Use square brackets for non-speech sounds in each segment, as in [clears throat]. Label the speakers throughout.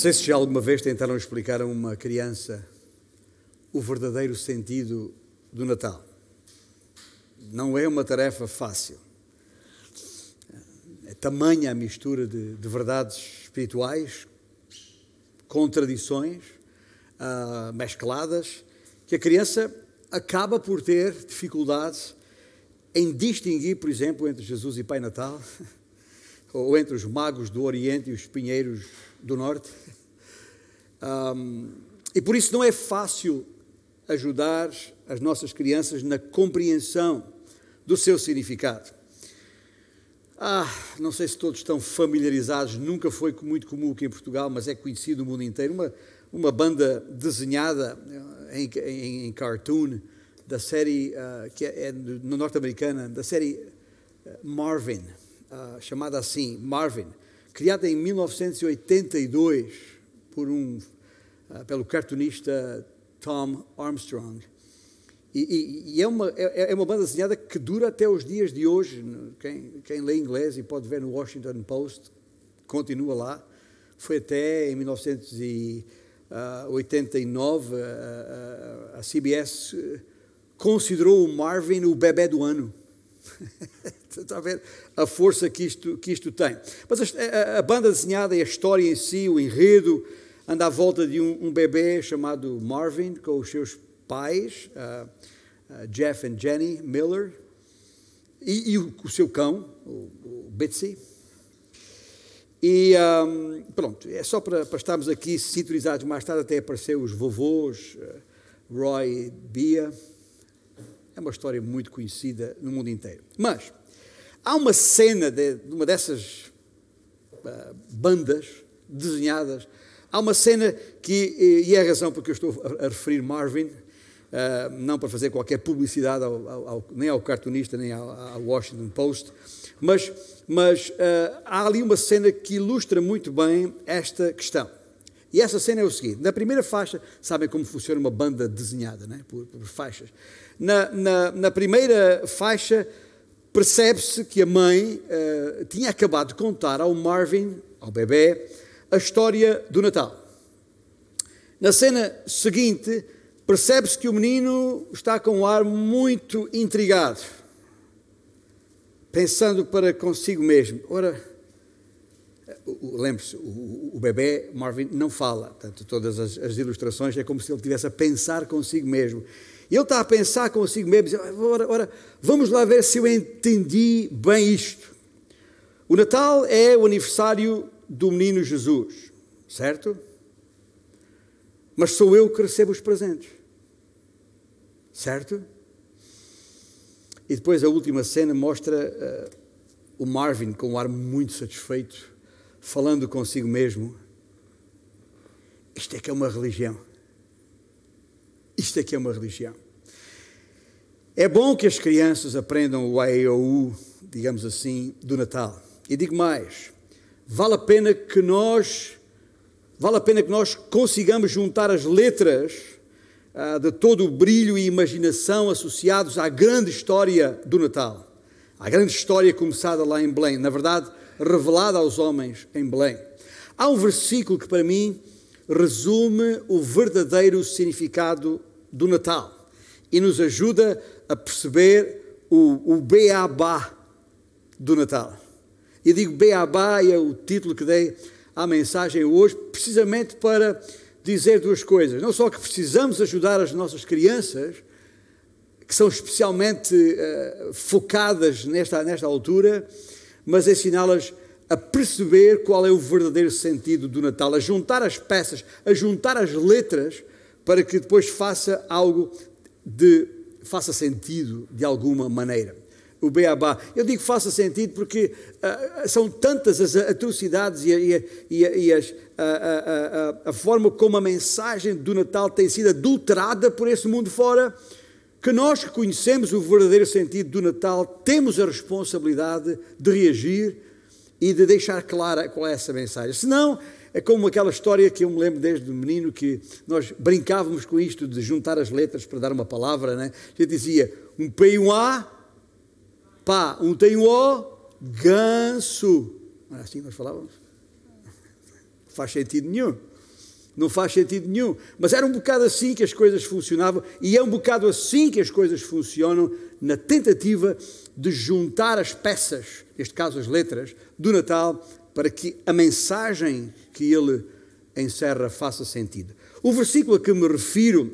Speaker 1: sei se já alguma vez tentaram explicar a uma criança o verdadeiro sentido do Natal. Não é uma tarefa fácil. É tamanha a mistura de, de verdades espirituais, contradições uh, mescladas, que a criança acaba por ter dificuldades em distinguir, por exemplo, entre Jesus e Pai Natal, [laughs] ou entre os magos do Oriente e os pinheiros do Norte. Um, e por isso não é fácil ajudar as nossas crianças na compreensão do seu significado. Ah, não sei se todos estão familiarizados, nunca foi muito comum aqui em Portugal, mas é conhecido no mundo inteiro, uma, uma banda desenhada eh, em, em, em cartoon da série, uh, que é, é no norte-americana, da série eh, Marvin, uh, chamada assim, Marvin, criada em 1982 por um, uh, pelo cartunista Tom Armstrong. E, e, e é, uma, é, é, uma banda desenhada que dura até os dias de hoje. Quem, quem lê inglês e pode ver no Washington Post, continua lá. Foi até em 1989 a, a, a CBS eh, considerou o Marvin o bebê do ano. Está a ver a força que isto, que isto tem. Mas a, a, banda desenhada e a história em si, o enredo, anda à volta de um, um bebê chamado Marvin, com os seus pais, uh, uh, Jeff e Jenny Miller, e, e o, o, seu cão, o, o Bitsy. E um, pronto, é só para, para, estarmos aqui sintonizados. Mais tarde até apareceu os vovôs, uh, Roy e Bia. É uma história muito conhecida no mundo inteiro. Mas há uma cena de, de uma dessas uh, bandas desenhadas. Há uma cena que, e é a razão porque eu estou a, referir Marvin, uh, não para fazer qualquer publicidade ao, ao, nem ao cartunista, nem ao, ao Washington Post, mas, mas uh, há ali uma cena que ilustra muito bem esta questão. E essa cena é o seguinte: na primeira faixa, sabem como funciona uma banda desenhada, né? por, por faixas. Na, na, na primeira faixa, percebe-se que a mãe uh, tinha acabado de contar ao Marvin, ao bebê, a história do Natal. Na cena seguinte, percebe-se que o menino está com um ar muito intrigado, pensando para consigo mesmo. Ora, lembre-se, o, o, bebê Marvin não fala, portanto, todas as, as, ilustrações é como se ele estivesse a pensar consigo mesmo. Ele está a pensar consigo mesmo, ora, ora, vamos lá ver se eu entendi bem isto. O Natal é o aniversário do menino Jesus, certo? Mas sou eu que recebo os presentes, certo? E depois a última cena mostra uh, o Marvin com um ar muito satisfeito, falando consigo mesmo: Isto é que é uma religião. Isto é que é uma religião. É bom que as crianças aprendam o AEOU, digamos assim, do Natal. E digo mais: vale a pena que nós, vale a pena que nós consigamos juntar as letras ah, de todo o brilho e imaginação associados à grande história do Natal. A grande história começada lá em Belém. Na verdade, revelada aos homens em Belém. Há um versículo que para mim resume o verdadeiro significado do Natal e nos ajuda a perceber o, o beabá do Natal. E digo beabá e é o título que dei à mensagem hoje, precisamente para dizer duas coisas. Não só que precisamos ajudar as nossas crianças, que são especialmente uh, focadas nesta, nesta altura, mas ensiná-las a perceber qual é o verdadeiro sentido do Natal, a juntar as peças, a juntar as letras, para que depois faça algo de faça sentido de alguma maneira. O beabá. Eu digo faça sentido porque uh, são tantas as atrocidades e, e, e, e as, a, a, a, forma como a mensagem do Natal tem sido adulterada por esse mundo fora que nós que conhecemos o verdadeiro sentido do Natal temos a responsabilidade de reagir e de deixar clara qual é essa mensagem. Senão, é como aquela história que eu me lembro desde menino que nós brincávamos com isto de juntar as letras para dar uma palavra, né? A dizia um P e um A, pá, um T e um O, ganso. Não era assim que nós falávamos? Não faz sentido nenhum. Não faz sentido nenhum. Mas era um bocado assim que as coisas funcionavam e é um bocado assim que as coisas funcionam na tentativa de juntar as peças, neste caso as letras, do Natal para que a mensagem que ele encerra faça sentido. O versículo a que me refiro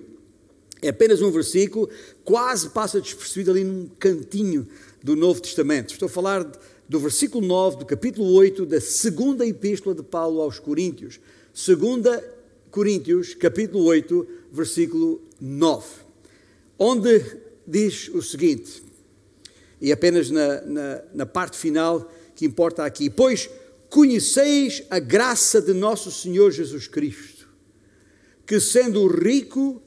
Speaker 1: é apenas um versículo, quase passa despercebido ali num cantinho do Novo Testamento. Estou a falar do versículo 9 do capítulo 8 da segunda epístola de Paulo aos Coríntios. Segunda Coríntios, capítulo 8, versículo 9, onde diz o seguinte, e apenas na, na, na parte final que importa aqui: Pois conheceis a graça de nosso Senhor Jesus Cristo, que sendo rico,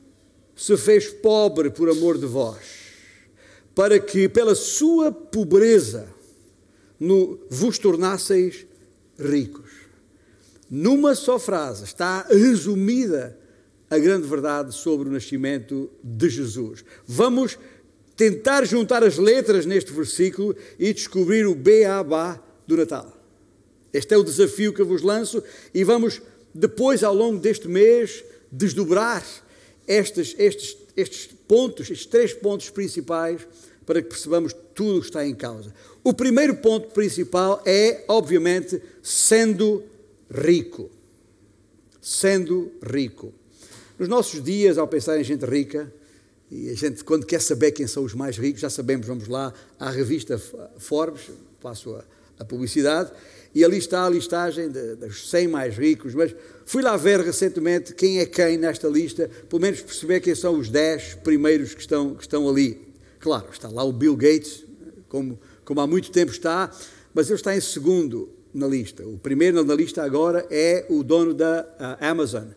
Speaker 1: se fez pobre por amor de vós, para que pela sua pobreza no, vos tornasseis ricos. Numa só frase está resumida a grande verdade sobre o nascimento de Jesus. Vamos tentar juntar as letras neste versículo e descobrir o beabá do Natal. Este é o desafio que eu vos lanço e vamos depois, ao longo deste mês, desdobrar estes, estes, estes pontos, estes três pontos principais, para que percebamos tudo o que está em causa. O primeiro ponto principal é, obviamente, sendo rico. Sendo rico. Nos nossos dias, ao pensar em gente rica, e a gente, quando quer saber quem são os mais ricos, já sabemos, vamos lá à revista Forbes, passo a, a publicidade, e ali está a listagem de, dos 100 mais ricos, mas fui lá ver recentemente quem é quem nesta lista, pelo menos perceber quem são os 10 primeiros que estão, que estão ali. Claro, está lá o Bill Gates, como, como há muito tempo está, mas ele está em segundo na lista. O primeiro na lista agora é o dono da uh, Amazon,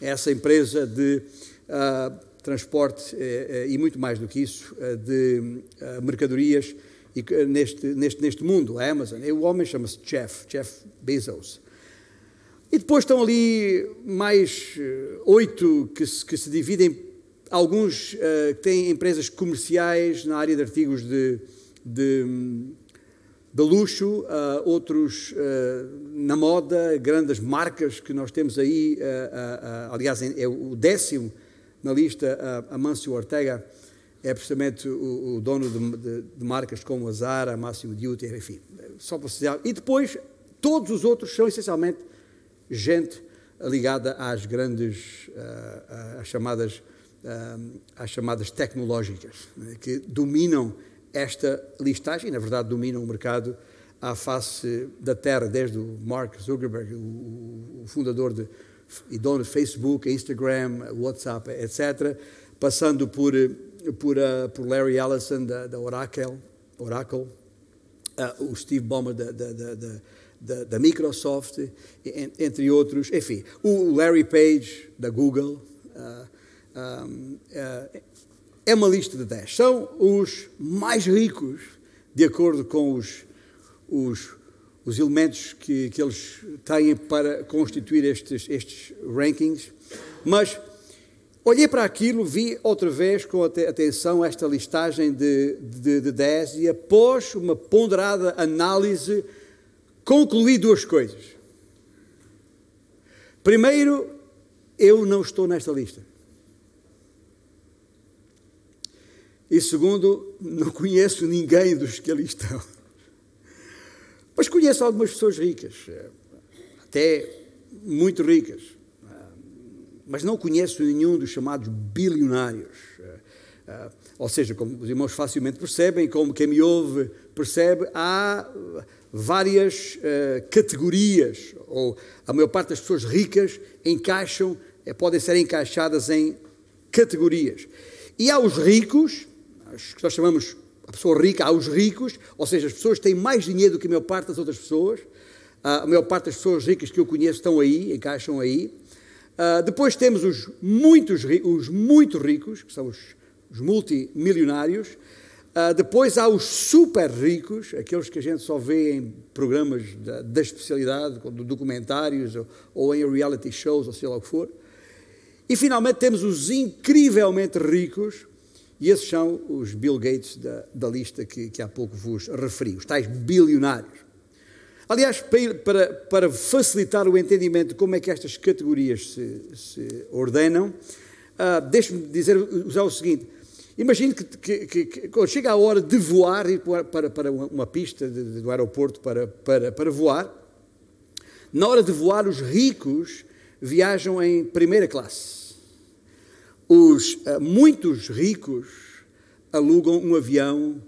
Speaker 1: essa empresa de uh, transporte uh, e muito mais do que isso, de mercadorias e, neste, neste, neste mundo, a Amazon. E o homem chama-se Jeff, Jeff Bezos. E depois estão ali mais oito que se, que se dividem, alguns que têm empresas comerciais na área de artigos de, de, de luxo, uh, outros na moda, grandes marcas que nós temos aí, aliás, é o décimo na lista, a Mancio Ortega, é precisamente o, o dono de, de, de, marcas como a Zara, Máximo Duty, enfim, só para dizer. E depois, todos os outros são essencialmente gente ligada às grandes, uh, às, chamadas, uh, às chamadas tecnológicas, né, que dominam esta listagem, na verdade dominam o mercado à face da terra, desde o Mark Zuckerberg, o, o fundador de, e dono de Facebook, Instagram, WhatsApp, etc., passando por por, uh, por Larry Ellison da, da Oracle, Oracle uh, o Steve Ballmer da, da, da, da, Microsoft, entre outros. Enfim, o Larry Page da Google. Uh, um, é uma lista de 10. São os mais ricos, de acordo com os, os, os elementos que, que eles têm para constituir estes, estes rankings. Mas Olhei para aquilo, vi outra vez com atenção esta listagem de, de, de 10 e após uma ponderada análise concluí duas coisas. Primeiro, eu não estou nesta lista. E segundo, não conheço ninguém dos que ali estão. Mas conheço algumas pessoas ricas, até muito ricas mas não conheço nenhum dos chamados bilionários. Eh, eh, ou seja, como os irmãos facilmente percebem, como quem me ouve percebe, há várias categorias, ou a maior parte das pessoas ricas encaixam, podem ser encaixadas em categorias. E há os ricos, os que nós chamamos a pessoa rica, há os ricos, ou seja, as pessoas têm mais dinheiro do que a maior parte das outras pessoas. A maior parte das pessoas ricas que eu conheço estão aí, encaixam aí. Uh, depois temos os, muitos, os muito ricos, que são os, os multimilionários. Uh, depois há os super ricos, aqueles que a gente só vê em programas da, da especialidade, documentários ou, ou, em reality shows, ou sei lá o que for. E finalmente temos os incrivelmente ricos, e esses são os Bill Gates da, da lista que, que há pouco vos referi, os tais bilionários. Aliás, para, para facilitar o entendimento de como é que estas categorias se, se ordenam, uh, deixe-me dizer, usar o seguinte. Imagine que, que, que, que, quando chega a hora de voar, ir para, para uma pista de, do aeroporto para, para, para voar, na hora de voar, os ricos viajam em primeira classe. Os uh, muitos ricos alugam um avião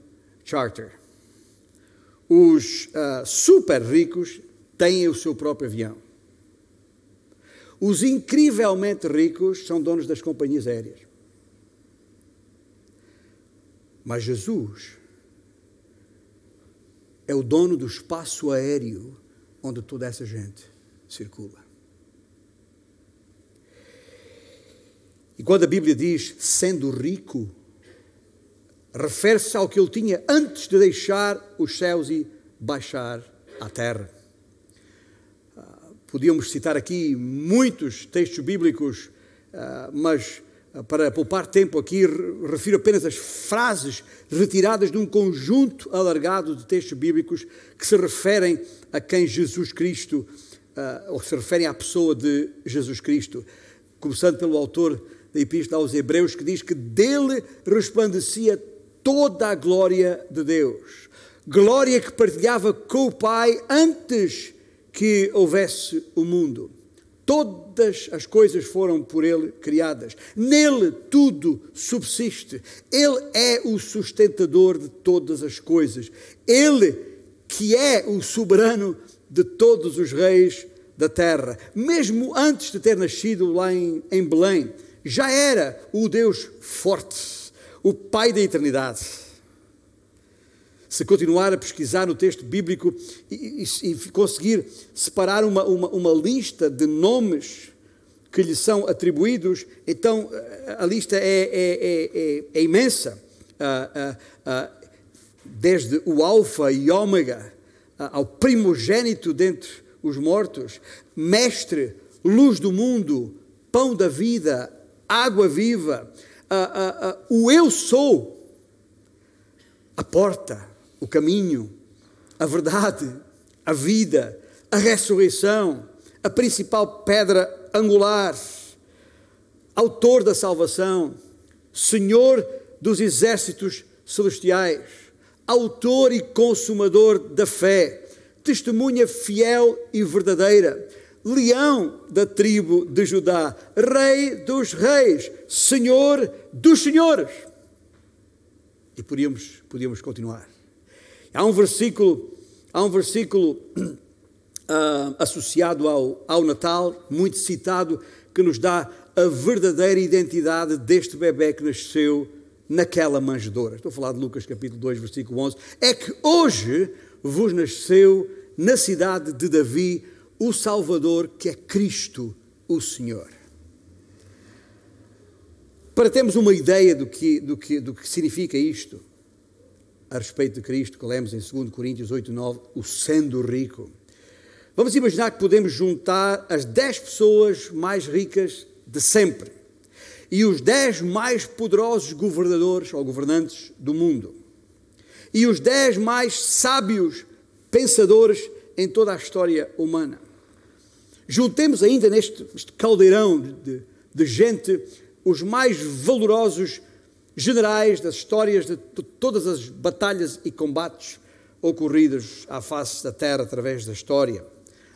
Speaker 1: charter. Os uh, super ricos têm o seu próprio avião. Os incrivelmente ricos são donos das companhias aéreas. Mas Jesus é o dono do espaço aéreo onde toda essa gente circula. E quando a Bíblia diz sendo rico, refere-se ao que ele tinha antes de deixar os céus e baixar à terra. Ah, podíamos citar aqui muitos textos bíblicos, ah, mas ah, para poupar tempo aqui, refiro apenas as frases retiradas de um conjunto alargado de textos bíblicos que se referem a quem Jesus Cristo, ou se referem à pessoa de Jesus Cristo. Começando pelo autor da Epístola aos Hebreus, que diz que dele resplandecia toda a glória de Deus. Glória que partilhava com o Pai antes que houvesse o mundo. Todas as coisas foram por Ele criadas. Nele tudo subsiste. Ele é o sustentador de todas as coisas. Ele que é o soberano de todos os reis da terra. Mesmo antes de ter nascido lá em, em Belém, já era o Deus forte o Pai da eternidade. Se continuar a pesquisar no texto bíblico e, e, e conseguir separar uma, uma, uma lista de nomes que lhe são atribuídos, então a lista é, é, é, é imensa. Uh, uh, uh, desde o Alfa e Ômega ao primogênito dentre os mortos, Mestre, luz do mundo, pão da vida, água viva, o eu sou, a porta, o caminho, a verdade, a vida, a ressurreição, a principal pedra angular, autor da salvação, Senhor dos exércitos celestiais, autor e consumador da fé, testemunha fiel e verdadeira, leão da tribo de Judá, rei dos reis, senhor dos senhores. E podíamos, podíamos continuar. Há um versículo, há um versículo uh, [clears throat] associado ao, ao Natal, muito citado, que nos dá a verdadeira identidade deste bebê que nasceu naquela manjedoura. Estou a falar de Lucas capítulo 2, versículo 11. É que hoje vos nasceu na cidade de Davi o Salvador, que é Cristo, o Senhor. Para termos uma ideia do que, do que, do que significa isto, a respeito de Cristo, que lemos em 2 Coríntios 8, 9, o sendo rico. Vamos imaginar que podemos juntar as 10 pessoas mais ricas de sempre e os 10 mais poderosos governadores ou governantes do mundo e os 10 mais sábios pensadores em toda a história humana. Juntemos ainda neste caldeirão de, de gente os mais valorosos generais das histórias de todas as batalhas e combates ocorridos à face da terra através da história.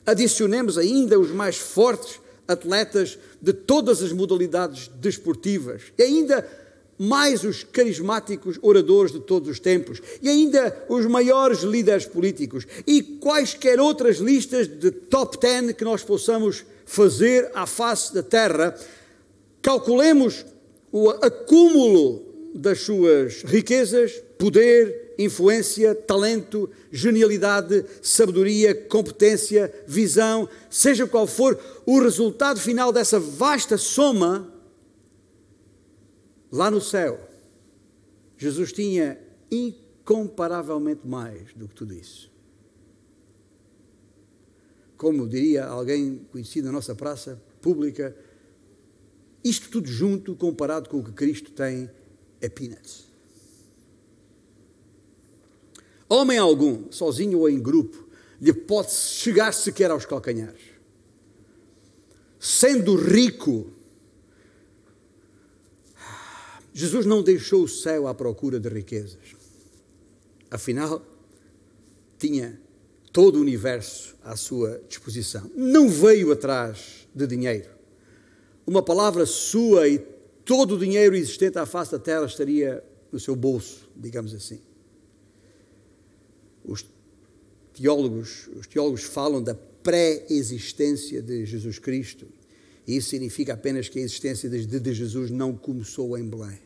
Speaker 1: Adicionemos ainda os mais fortes atletas de todas as modalidades desportivas e ainda mais os carismáticos oradores de todos os tempos, e ainda os maiores líderes políticos, e quaisquer outras listas de top 10 que nós possamos fazer à face da terra, calculemos o acúmulo das suas riquezas, poder, influência, talento, genialidade, sabedoria, competência, visão, seja qual for o resultado final dessa vasta soma Lá no céu, Jesus tinha incomparavelmente mais do que tudo isso. Como diria alguém conhecido na nossa praça pública, isto tudo junto, comparado com o que Cristo tem, é peanuts. Homem algum, sozinho ou em grupo, lhe pode chegar sequer aos calcanhares. Sendo rico, Jesus não deixou o céu à procura de riquezas. Afinal, tinha todo o universo à sua disposição. Não veio atrás de dinheiro. Uma palavra sua e todo o dinheiro existente à face da terra estaria no seu bolso, digamos assim. Os teólogos, os teólogos falam da pré-existência de Jesus Cristo. Isso significa apenas que a existência de Jesus não começou em Belém.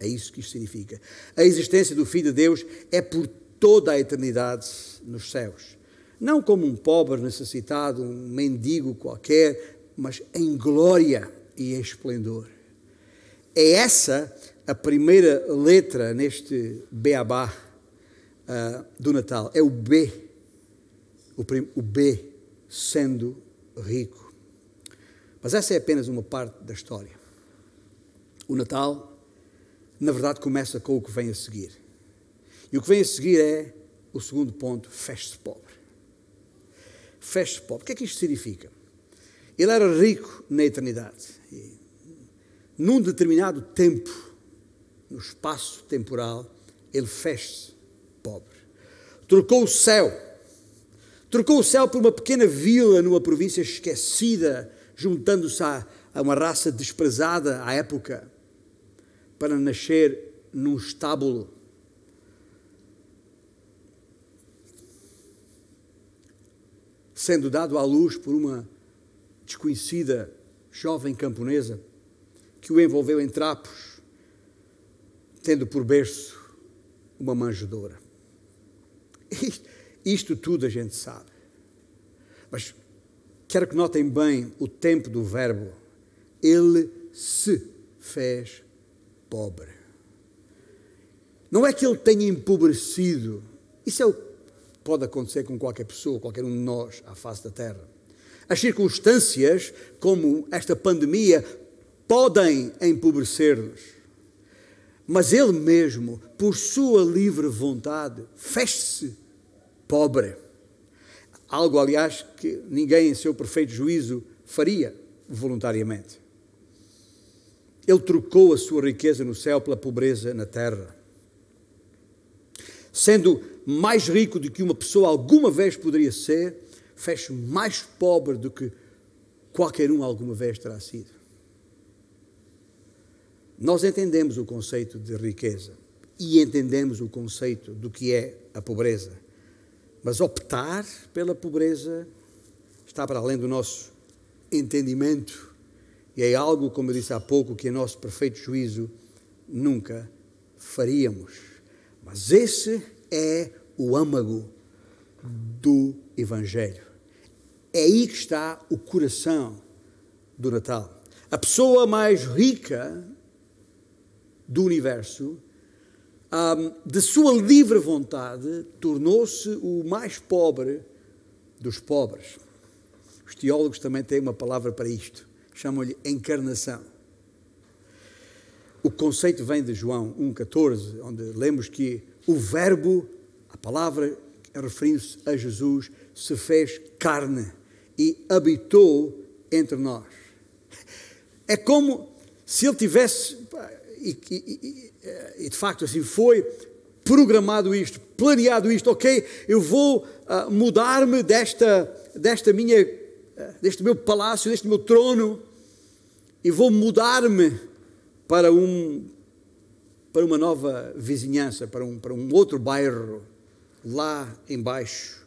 Speaker 1: É isso que isto significa. A existência do Filho de Deus é por toda a eternidade nos céus. Não como um pobre necessitado, um mendigo qualquer, mas em glória e em esplendor. É essa a primeira letra neste beabá uh, do Natal. É o B. O, o B sendo rico. Mas essa é apenas uma parte da história. O Natal, na verdade, começa com o que vem a seguir. E o que vem a seguir é o segundo ponto: feche-se pobre. Feche-se pobre. O que é que isto significa? Ele era rico na eternidade. E, num determinado tempo, no espaço temporal, ele fez-se pobre. Trocou o céu. Trocou o céu por uma pequena vila numa província esquecida, juntando-se a, a uma raça desprezada à época, para nascer num estábulo. Sendo dado à luz por uma desconhecida jovem camponesa que o envolveu em trapos, tendo por berço uma manjedoura. Isto, [laughs] isto tudo a gente sabe. Mas quero que notem bem o tempo do verbo. Ele se fez pobre. Não é que ele tenha empobrecido. Isso é o que pode acontecer com qualquer pessoa, qualquer um de nós à face da terra. As circunstâncias, como esta pandemia, podem empobrecer-nos. Mas ele mesmo, por sua livre vontade, fez-se pobre. Algo, aliás, que ninguém em seu perfeito juízo faria voluntariamente. Ele trocou a sua riqueza no céu pela pobreza na terra. Sendo mais rico do que uma pessoa alguma vez poderia ser, fez mais pobre do que qualquer um alguma vez terá sido. Nós entendemos o conceito de riqueza e entendemos o conceito do que é a pobreza, mas optar pela pobreza está para além do nosso entendimento e é algo, como eu disse há pouco, que em nosso perfeito juízo nunca faríamos. Mas esse é o âmago do Evangelho. É aí que está o coração do Natal. A pessoa mais rica do universo, de sua livre vontade, tornou-se o mais pobre dos pobres. Os teólogos também têm uma palavra para isto, chamam-lhe encarnação. O conceito vem de João 1,14, onde lemos que o Verbo, a palavra referindo-se a Jesus, se fez carne e habitou entre nós. É como se ele tivesse, e, e, e, de facto assim foi, programado isto, planeado isto, ok, eu vou uh, mudar-me desta, desta minha, uh, deste meu palácio, deste meu trono, e vou mudar-me para um para uma nova vizinhança, para um, para um outro bairro, lá embaixo,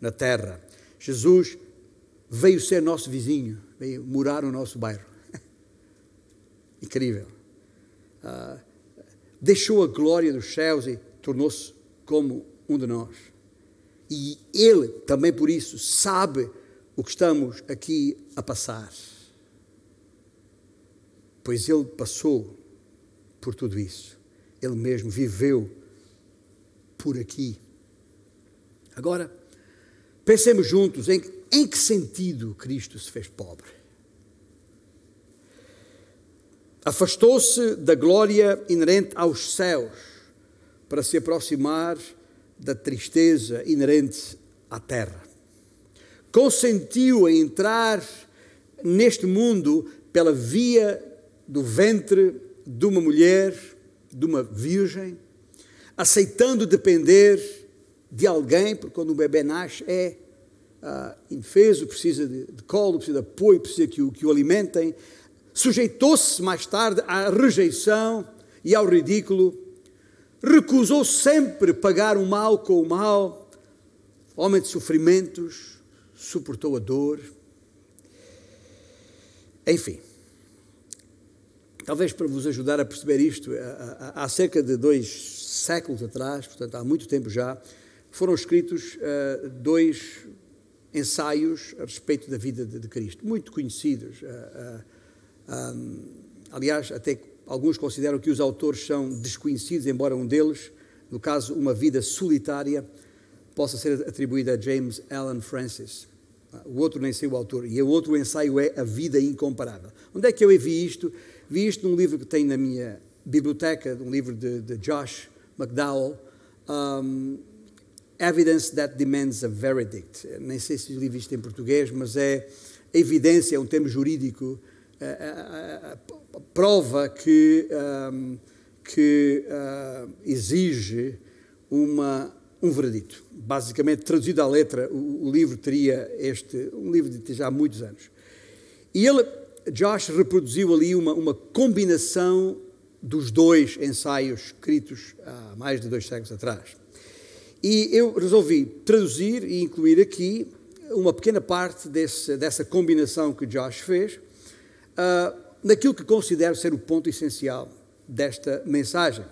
Speaker 1: na terra. Jesus veio ser nosso vizinho, veio morar no nosso bairro. [laughs] Incrível. Uh, deixou a glória dos céus e tornou-se como um de nós. E Ele, também por isso, sabe o que estamos aqui a passar. Pois Ele passou por tudo isso. Ele mesmo viveu por aqui. Agora, pensemos juntos em em que sentido Cristo se fez pobre? Afastou-se da glória inerente aos céus para se aproximar da tristeza inerente à terra. Consentiu em entrar neste mundo pela via do ventre de uma mulher, de uma virgem, aceitando depender de alguém, porque quando um bebê nasce é uh, indefeso, precisa de, de, colo, precisa de apoio, precisa que o, que o alimentem. Sujeitou-se mais tarde à rejeição e ao ridículo, recusou sempre pagar o mal com o mal, homem de sofrimentos, suportou a dor. Enfim, talvez para vos ajudar a perceber isto, há cerca de dois séculos atrás, portanto há muito tempo já, foram escritos uh, dois ensaios a respeito da vida de Cristo, muito conhecidos. Um, aliás, até alguns consideram que os autores são desconhecidos, embora um deles, no caso, Uma Vida Solitária, possa ser atribuída a James Allen Francis. O outro nem sei o autor. E o outro ensaio é A Vida Incomparável. Onde é que eu vi isto? Vi isto num livro que tem na minha biblioteca, um livro de, de Josh McDowell, um, Evidence That Demands a Verdict. Nem sei se li isto em português, mas é evidência, é um termo jurídico, prova que, um, que uh, exige uma, um veredito. Basicamente, traduzido à letra, o, o, livro teria este, um livro de já há muitos anos. E ele, Josh, reproduziu ali uma, uma combinação dos dois ensaios escritos há mais de dois séculos atrás. E eu resolvi traduzir e incluir aqui uma pequena parte desse, dessa combinação que Josh fez, uh, naquilo que considero ser o ponto essencial desta mensagem.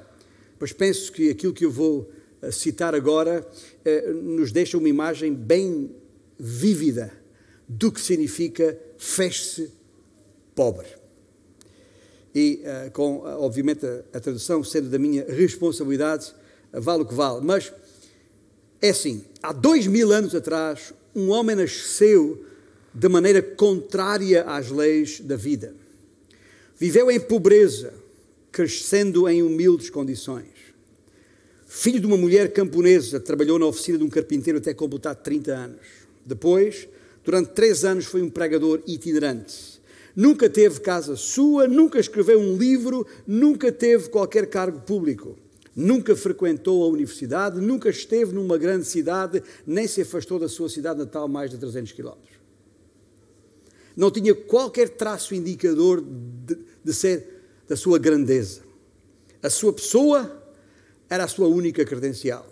Speaker 1: Pois penso que aquilo que eu vou uh, citar agora uh, nos deixa uma imagem bem vívida do que significa feche-se pobre e uh, com, obviamente, a, a, tradução sendo da minha responsabilidade, vale o que vale. Mas é assim: há dois mil anos atrás, um homem nasceu de maneira contrária às leis da vida. Viveu em pobreza, crescendo em humildes condições. Filho de uma mulher camponesa, trabalhou na oficina de um carpinteiro até completar 30 anos. Depois, durante três anos, foi um pregador itinerante nunca teve casa sua, nunca escreveu um livro, nunca teve qualquer cargo público, nunca frequentou a universidade, nunca esteve numa grande cidade, nem se afastou da sua cidade natal mais de 300 quilómetros. Não tinha qualquer traço indicador de, de ser da sua grandeza. A sua pessoa era a sua única credencial.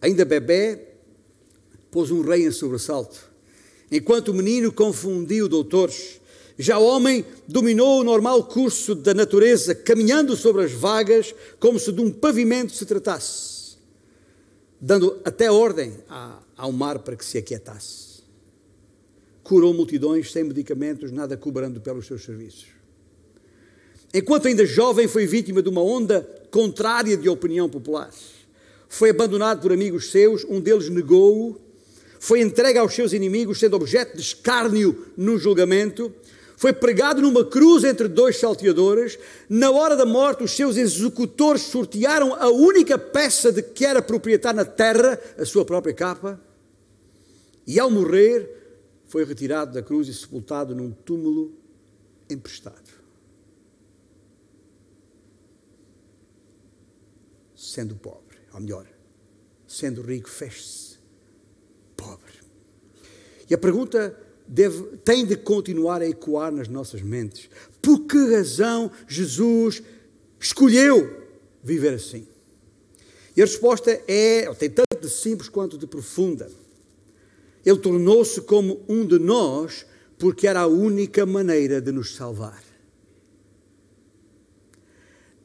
Speaker 1: Ainda bebê, pôs um rei em sobressalto. Enquanto o menino confundiu doutores, já o homem dominou o normal curso da natureza, caminhando sobre as vagas como se de um pavimento se tratasse, dando até ordem ao mar para que se aquietasse. Curou multidões sem medicamentos, nada cobrando pelos seus serviços. Enquanto ainda jovem, foi vítima de uma onda contrária de opinião popular. Foi abandonado por amigos seus, um deles negou-o, foi entregue aos seus inimigos, sendo objeto de escárnio no julgamento foi pregado numa cruz entre dois salteadores. Na hora da morte, os seus executores sortearam a única peça de que era proprietário na terra, a sua própria capa. E ao morrer, foi retirado da cruz e sepultado num túmulo emprestado. Sendo pobre, ou melhor, sendo rico, fez-se pobre. E a pergunta deve, tem de continuar a ecoar nas nossas mentes. Por que razão Jesus escolheu viver assim? E a resposta é, tem tanto de simples quanto de profunda. Ele tornou-se como um de nós porque era a única maneira de nos salvar.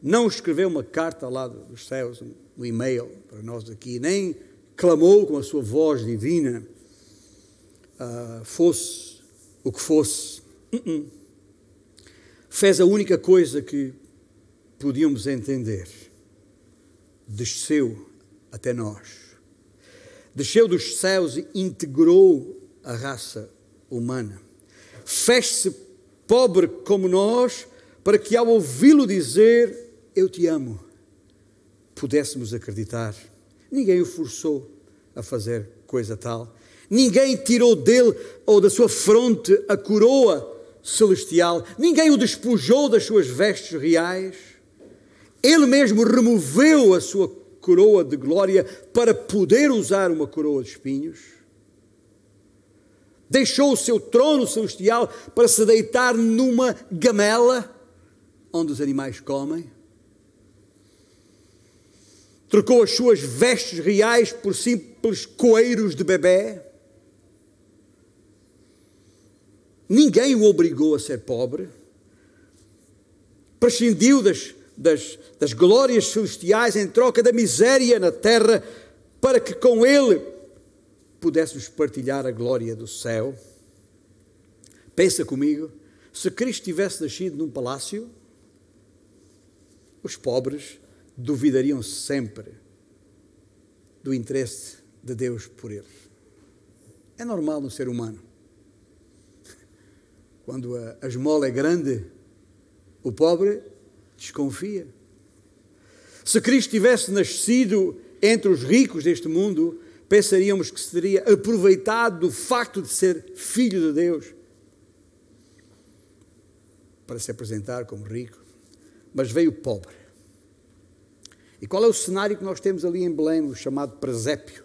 Speaker 1: Não escreveu uma carta lá dos céus, um e-mail para nós aqui, nem clamou com a sua voz divina uh, fosse o que fosse, uh -uh. fez a única coisa que podíamos entender: desceu até nós. Desceu dos céus e integrou a raça humana. Fez-se pobre como nós, para que ao ouvi-lo dizer: Eu te amo, pudéssemos acreditar. Ninguém o forçou a fazer coisa tal. Ninguém tirou dele ou da sua fronte a coroa celestial. Ninguém o despojou das suas vestes reais. Ele mesmo removeu a sua coroa de glória para poder usar uma coroa de espinhos. Deixou o seu trono celestial para se deitar numa gamela onde os animais comem. Trocou as suas vestes reais por simples coeiros de bebê. Ninguém o obrigou a ser pobre. Prescindiu das, das, das glórias celestiais em troca da miséria na terra, para que com ele pudéssemos partilhar a glória do céu. Pensa comigo, se Cristo tivesse nascido num palácio, os pobres duvidariam sempre do interesse de Deus por eles. É normal no ser humano. Quando a, a esmola é grande, o pobre desconfia. Se Cristo tivesse nascido entre os ricos deste mundo, pensaríamos que se teria aproveitado do facto de ser filho de Deus para se apresentar como rico, mas veio pobre. E qual é o cenário que nós temos ali em Belém, o chamado presépio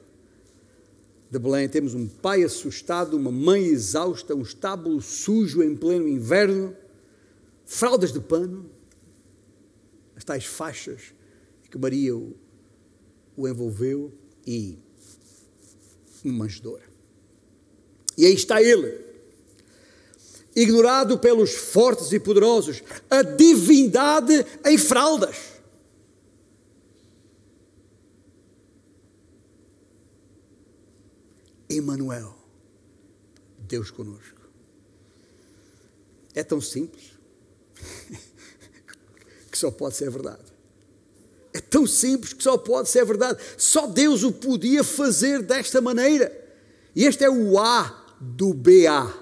Speaker 1: de Belém? Temos um pai assustado, uma mãe exausta, um estábulo sujo em pleno inverno, fraldas de pano, as tais faixas que Maria o, o envolveu e uma manjedoura. E aí está ele, ignorado pelos fortes e poderosos, a divindade em fraldas. Emmanuel, Deus conosco. É tão simples [laughs] que só pode ser verdade. É tão simples que só pode ser verdade. Só Deus o podia fazer desta maneira. E este é o A do BA.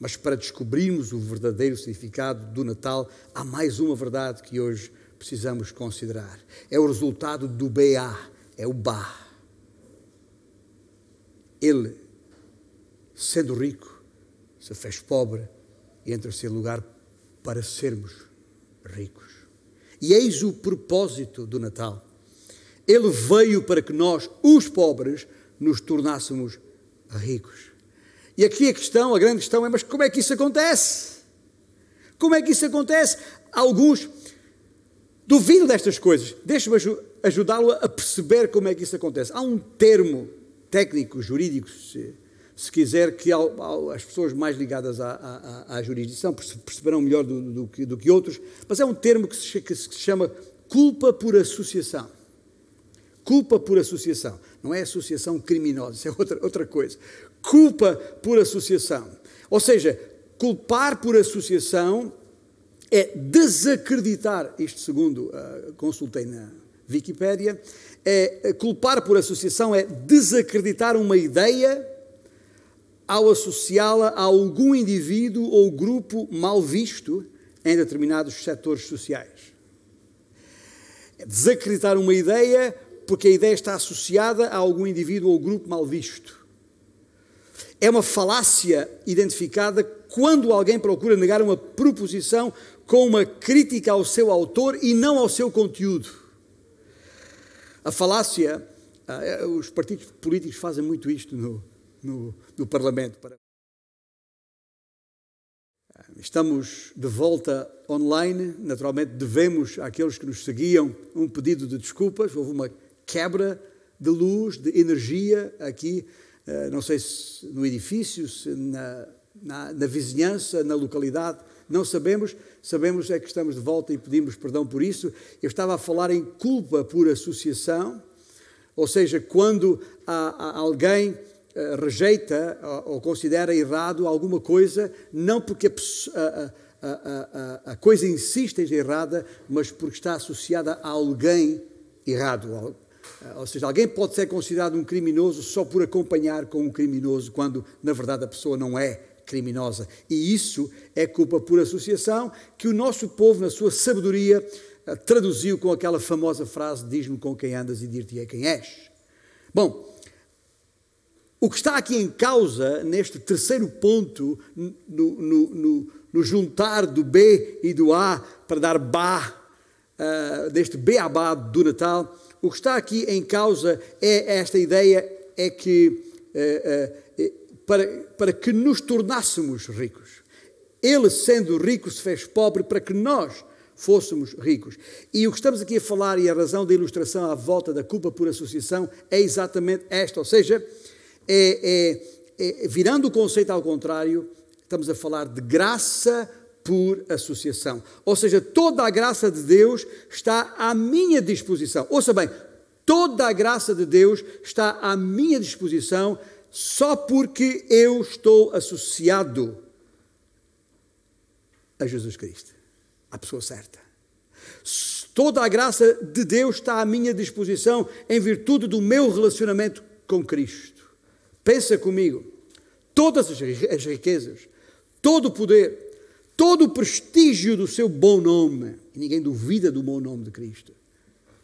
Speaker 1: Mas para descobrirmos o verdadeiro significado do Natal, há mais uma verdade que hoje precisamos considerar. É o resultado do BA, é o Ba. Ele, sendo rico, se fez pobre e entra em lugar para sermos ricos. E eis o propósito do Natal. Ele veio para que nós, os pobres, nos tornássemos ricos. E aqui a questão, a grande questão é: mas como é que isso acontece? Como é que isso acontece? Alguns duvidam destas coisas. Deixe-me ajudá-lo a perceber como é que isso acontece. Há um termo técnicos, jurídicos, se, se quiser, que as pessoas mais ligadas à, à, à jurisdição perceberão melhor do, do, que, do, que, outros, mas é um termo que se, que se chama culpa por associação. Culpa por associação. Não é associação criminosa, isso [laughs] é outra, outra coisa. Culpa por associação. Ou seja, culpar por associação é desacreditar, isto segundo uh, consultei na Wikipédia, é, culpar por associação é desacreditar uma ideia ao associá-la a algum indivíduo ou grupo mal visto em determinados setores sociais. É desacreditar uma ideia porque a ideia está associada a algum indivíduo ou grupo mal visto. É uma falácia identificada quando alguém procura negar uma proposição com uma crítica ao seu autor e não ao seu conteúdo. A falácia, ah, é, os partidos políticos fazem muito isto no, no, no Parlamento. Estamos de volta online, naturalmente devemos àqueles que nos seguiam um pedido de desculpas. Houve uma quebra de luz, de energia aqui, ah, não sei se no edifício, se na, na, na vizinhança, na localidade, não sabemos, sabemos é que estamos de volta e pedimos perdão por isso. Eu estava a falar em culpa por associação, ou seja, quando alguém eh, rejeita ou considera errado alguma coisa, não porque a, a, a, a coisa em si esteja errada, mas porque está associada a alguém errado. Ou seja, alguém pode ser considerado um criminoso só por acompanhar com um criminoso, quando na verdade a pessoa não é criminosa. E isso é culpa por associação que o nosso povo, na sua sabedoria, eh, traduziu com aquela famosa frase: Diz-me com quem andas e dir-te-ei quem és. Bom, o que está aqui em causa, neste terceiro ponto, no, no, no, no juntar do B e do A para dar Bá, uh, deste Beabá do Natal, o que está aqui em causa é esta ideia: é que uh, uh, para, para que nos tornássemos ricos. Ele, sendo rico, se fez pobre para que nós fôssemos ricos. E o que estamos aqui a falar, e a razão da ilustração à volta da culpa por associação, é exatamente esta: ou seja, é, é, é, virando o conceito ao contrário, estamos a falar de graça por associação. Ou seja, toda a graça de Deus está à minha disposição. Ouça bem, toda a graça de Deus está à minha disposição só porque eu estou associado a Jesus Cristo, à pessoa certa. Toda a graça de Deus está à minha disposição em virtude do meu relacionamento com Cristo. Pensa comigo, todas as riquezas, todo o poder, todo o prestígio do seu bom nome, e ninguém duvida do bom nome de Cristo,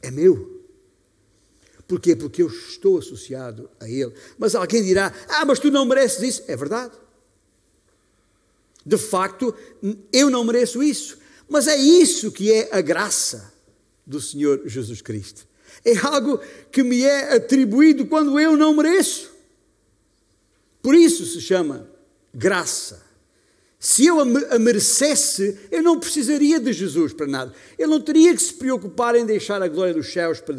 Speaker 1: é meu. Porquê? Porque eu estou associado a Ele. Mas alguém dirá: Ah, mas tu não mereces isso. É verdade. De facto, eu não mereço isso. Mas é isso que é a graça do Senhor Jesus Cristo. É algo que me é atribuído quando eu não mereço. Por isso se chama graça. Se eu a merecesse, eu não precisaria de Jesus para nada. Ele não teria que se preocupar em deixar a glória dos céus para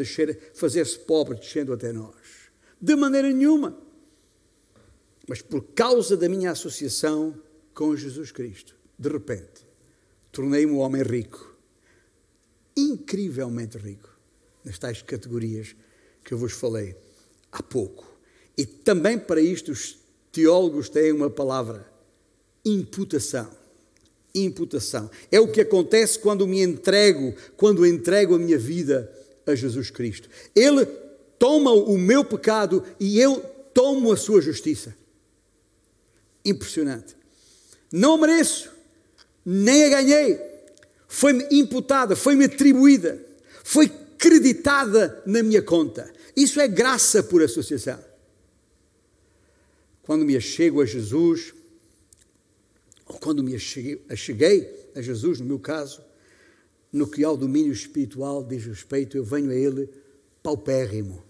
Speaker 1: fazer-se pobre, descendo até nós. De maneira nenhuma. Mas por causa da minha associação com Jesus Cristo, de repente, tornei-me um homem rico. Incrivelmente rico. Nas tais categorias que eu vos falei há pouco. E também para isto os teólogos têm uma palavra imputação. Imputação. É o que acontece quando me entrego, quando entrego a minha vida a Jesus Cristo. Ele toma o meu pecado e eu tomo a sua justiça. Impressionante. Não mereço, nem a ganhei. Foi-me imputada, foi-me atribuída, foi creditada na minha conta. Isso é graça por associação. Quando me achego a Jesus, ou quando me acheguei a Jesus, no meu caso, no que ao domínio espiritual diz respeito, eu venho a Ele paupérrimo,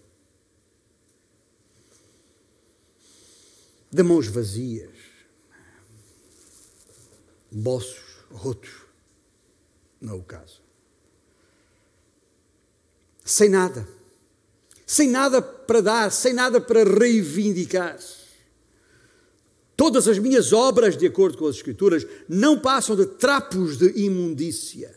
Speaker 1: de mãos vazias, bolsos rotos, não é o caso. Sem nada, sem nada para dar, sem nada para reivindicar. Todas as minhas obras, de acordo com as Escrituras, não passam de trapos de imundícia.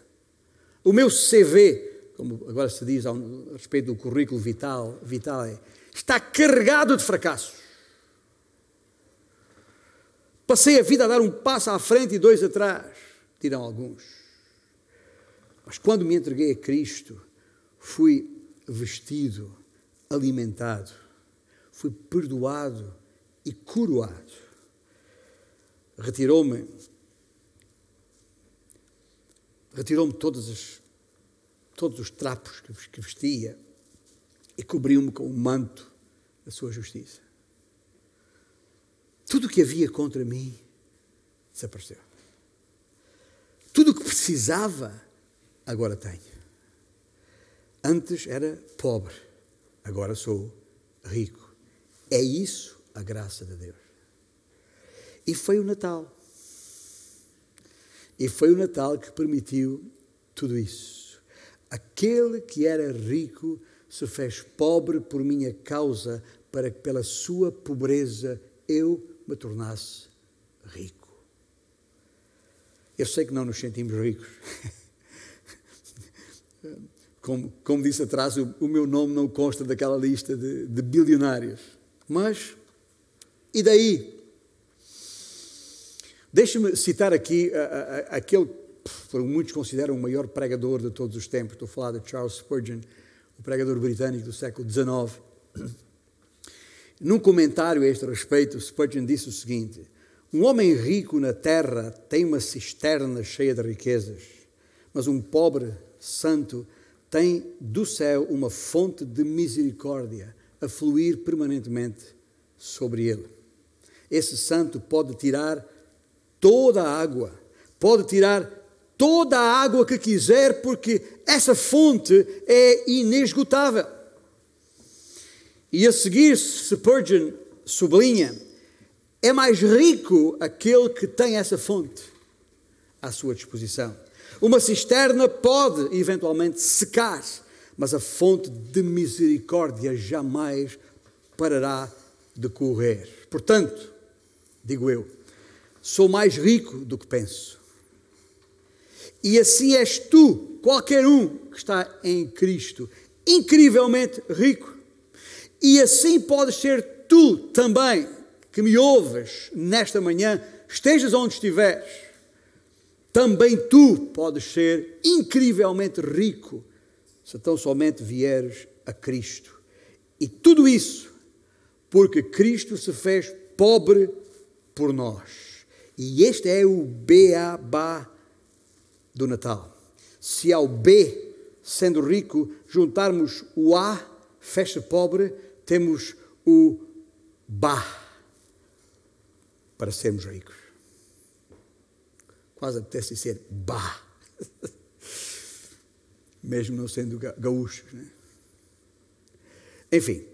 Speaker 1: O meu CV, como agora se diz a respeito do currículo vital, vital está carregado de fracassos. Passei a vida a dar um passo à frente e dois atrás, dirão alguns. Mas quando me entreguei a Cristo, fui vestido, alimentado, fui perdoado e coroado retirou-me retirou-me todos os trapos que vestia e cobriu-me com o manto da sua justiça. Tudo o que havia contra mim desapareceu. Tudo o que precisava, agora tenho. Antes era pobre, agora sou rico. É isso a graça de Deus. E foi o Natal. E foi o Natal que permitiu tudo isso. Aquele que era rico se fez pobre por minha causa, para que pela sua pobreza eu me tornasse rico. Eu sei que não nos sentimos ricos. [laughs] Como, como disse atrás, o, o, meu nome não consta daquela lista de, de bilionários. Mas, e daí? Deixe-me citar aqui uh, uh, aquele que muitos consideram o maior pregador de todos os tempos. Estou a falar de Charles Spurgeon, o pregador britânico do século XIX. Num comentário a este respeito, Spurgeon disse o seguinte: Um homem rico na terra tem uma cisterna cheia de riquezas, mas um pobre santo tem do céu uma fonte de misericórdia a fluir permanentemente sobre ele. Esse santo pode tirar toda a água, pode tirar toda a água que quiser, porque essa fonte é inesgotável. E a seguir, Spurgeon sublinha: é mais rico aquele que tem essa fonte à sua disposição. Uma cisterna pode eventualmente secar, mas a fonte de misericórdia jamais parará de correr. Portanto, digo eu, sou mais rico do que penso. E assim és tu, qualquer um que está em Cristo, incrivelmente rico. E assim podes ser tu também, que me ouves nesta manhã, estejas onde estiveres também tu podes ser incrivelmente rico se tão somente vieres a Cristo. E tudo isso porque Cristo se fez pobre por nós. E este é o beabá do Natal. Se ao B, sendo rico, juntarmos o A, fecha pobre, temos o Bá para sermos ricos. Quase apetece ser Bá. [laughs] Mesmo não sendo gaúchos. Né? Enfim,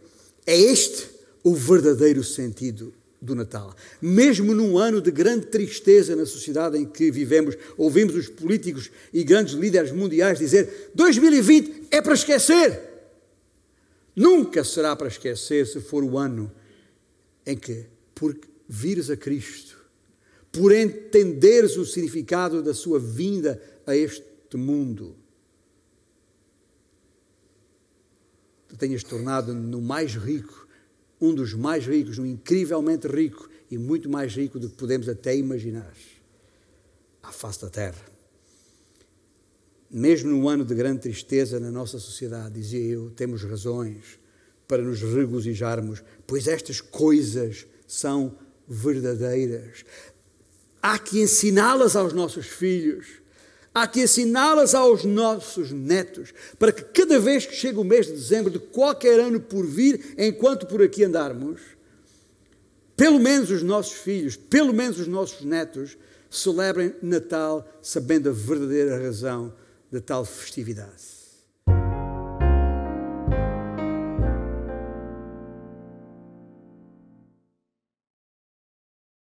Speaker 1: é este o verdadeiro sentido do Natal. Mesmo num ano de grande tristeza na sociedade em que vivemos, ouvimos os políticos e grandes líderes mundiais dizer: 2020 é para esquecer. Nunca será para esquecer se for o ano em que, por vires a Cristo, por entenderes o significado da sua vinda a este mundo, tu tenhas tornado no mais rico, um dos mais ricos, um incrivelmente rico e muito mais rico do que podemos até imaginar à face da terra. Mesmo num ano de grande tristeza na nossa sociedade, dizia eu, temos razões para nos regozijarmos, pois estas coisas são verdadeiras há que ensiná-las aos nossos filhos, há que ensiná-las aos nossos netos, para que cada vez que chega o mês de dezembro de qualquer ano por vir, enquanto por aqui andarmos, pelo menos os nossos filhos, pelo menos os nossos netos, celebrem Natal sabendo a verdadeira razão de tal festividade.